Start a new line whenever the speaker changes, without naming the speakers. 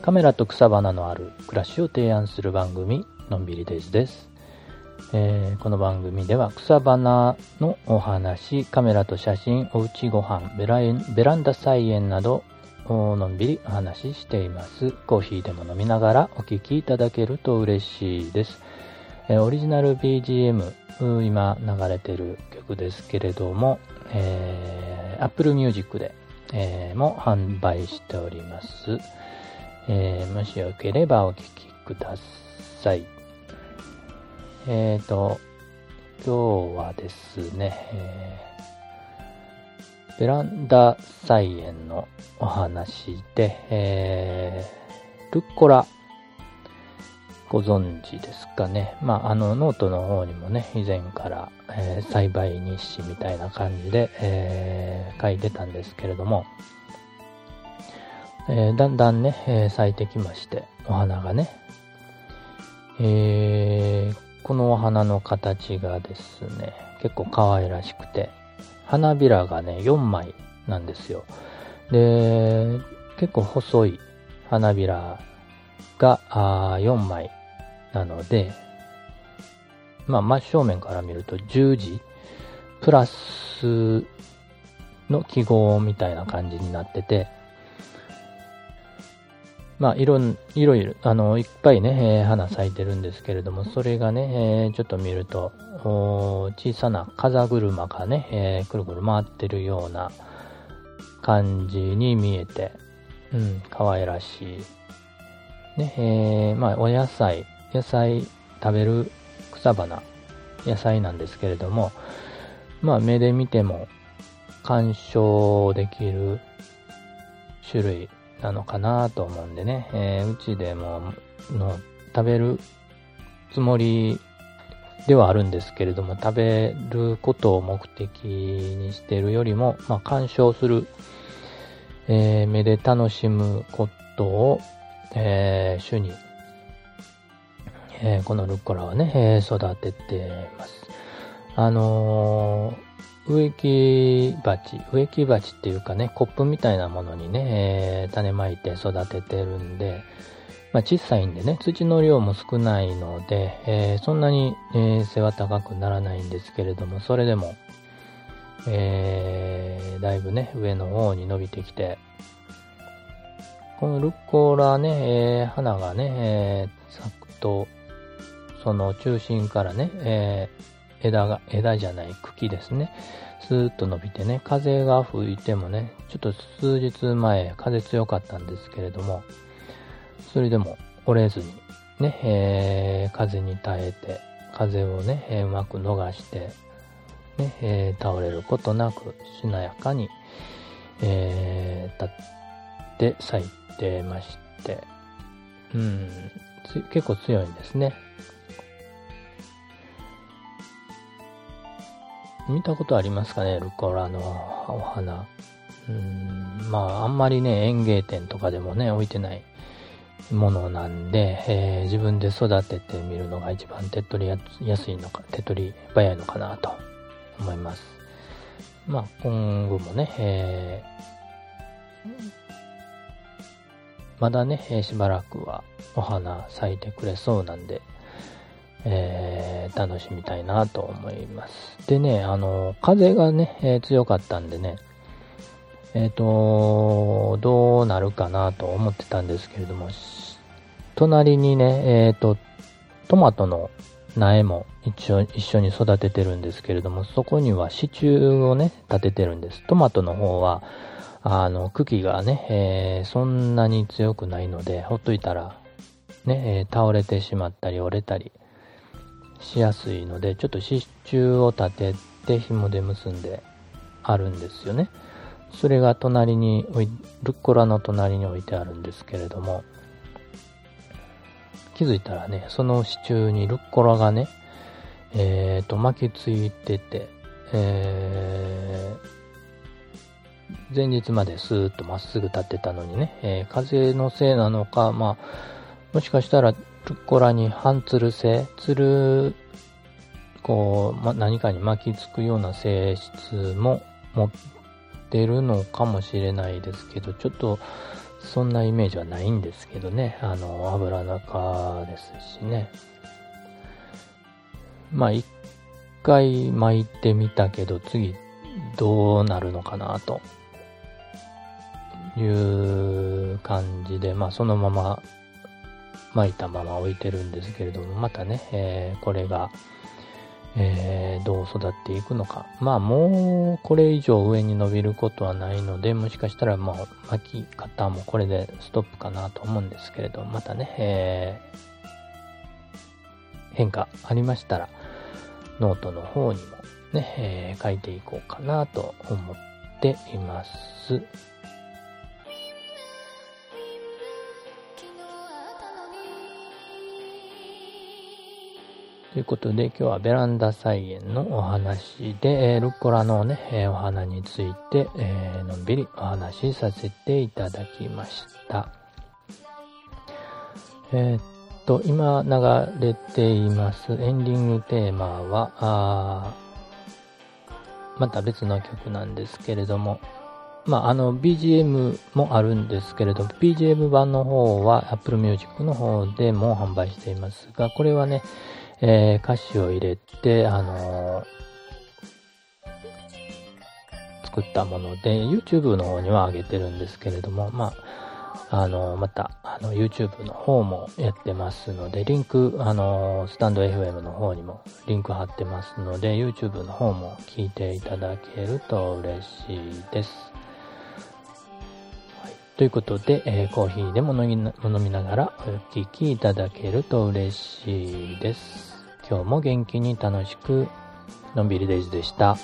カメラと草花のある暮らしを提案する番組のんびりデイズです、えーこの番組では草花のお話カメラと写真おうちご飯ベラベランダ菜園などをのんびりお話ししています。コーヒーでも飲みながらお聴きいただけると嬉しいです、えーオリジナル BGM 今流れてる曲ですけれども、えー Apple Music で、えーも販売しております、えーもしよければお聞きください。えーと今日はですね、えーベランダ菜園のお話で、えールッコラご存知ですかね。まあ、あの、ノートの方にもね、以前から、えー栽培日誌みたいな感じで、えー書いてたんですけれども、えーだんだんね、え咲いてきまして、お花がね。えーこのお花の形がですね、結構可愛らしくて、花びらがね、4枚なんですよ。で、結構細い花びらがあ4枚なので、まあ、真正面から見ると十字プラスの記号みたいな感じになってて、まあ、いろ、いろいろ、あの、いっぱいね、えー花咲いてるんですけれども、それがね、えーちょっと見ると、小さな風車がね、えーくるくる回ってるような感じに見えて、うん、可愛らしい。ね、えまあ、お野菜、野菜食べる草花、野菜なんですけれども、まあ、目で見ても鑑賞できる種類なのかなと思うんでね、えーうちでもの食べるつもりではあるんですけれども、食べることを目的にしてるよりも、まあ、鑑賞する、えー目で楽しむことを、えー主に、えーこのルッコラをね、えー育ててます。あのー植木鉢、植木鉢っていうかね、コップみたいなものにね、えー種まいて育ててるんで、まあ、小さいんでね、土の量も少ないので、えーそんなに、えー背は高くならないんですけれども、それでも、えーだいぶね、上の方に伸びてきて、このルッコラね、えー花がね、えー咲くと、その中心からね、えー枝が、枝じゃない茎ですね、スーッと伸びてね、風が吹いてもね、ちょっと数日前、風強かったんですけれども、それでも折れずに、ね、えー風に耐えて、風をね、うまく逃して、ね、えー倒れることなく、しなやかに、えー立って咲いてまして、うん、結構強いんですね。見たことありますかね、ルコラのお花。うん、まあ、あんまりね、園芸店とかでもね、置いてないものなんで、えー自分で育ててみるのが一番手っ取りや安いのか、手っ取り早いのかなと思います。まあ、今後もね、えーまだね、しばらくはお花咲いてくれそうなんで、えー楽しみたいなと思います。でね、あの、風がね、えー強かったんでね、えっ、と、どうなるかなと思ってたんですけれども、隣にね、えっ、と、トマトの苗も一応一緒に育ててるんですけれども、そこには支柱をね、立ててるんです。トマトの方は、あの、茎がね、えそんなに強くないので、ほっといたら、ね、倒れてしまったり折れたりしやすいので、ちょっと支柱を立てて紐で結んであるんですよね。それが隣に、ルッコラの隣に置いてあるんですけれども、気づいたらね、その支柱にルッコラがね、えーと、巻きついてて、えー前日までスーッとまっすぐ立ってたのにね、えー風のせいなのか、まあ、もしかしたらルッコラに半つる性、つる、こう、ま、何かに巻きつくような性質も持っってるのかもしれないですけど、ちょっとそんなイメージはないんですけどね。あの、油中ですしね。まあ、一回巻いてみたけど、次どうなるのかなという感じで、まあ、そのまま巻いたまま置いてるんですけれども、またね、えー、これが、えー、どう育っていくのか。まあもうこれ以上上に伸びることはないので、もしかしたらもう巻き方もこれでストップかなと思うんですけれど、またね、えー、変化ありましたら、ノートの方にもね、えー、書いていこうかなと思っています。ということで、今日はベランダ菜園のお話で、えー、ルッコラのね、えー、お花について、えー、のんびりお話しさせていただきました。えー、っと、今流れていますエンディングテーマは、あまた別の曲なんですけれども、まあ、あの、BGM もあるんですけれど、BGM 版の方は Apple Music の方でも販売していますが、これはね、えー、歌詞を入れて、あのー、作ったもので、YouTube の方には上げてるんですけれども、まあ、あのー、また、あの、YouTube の方もやってますので、リンク、あのスタンド FM の方にもリンク貼ってますので、YouTube の方も聞いていただけると嬉しいです。ということで、えー、コーヒーでも飲みながらお聞きいただけると嬉しいです。今日も元気に楽しく、のんびりデイズでした。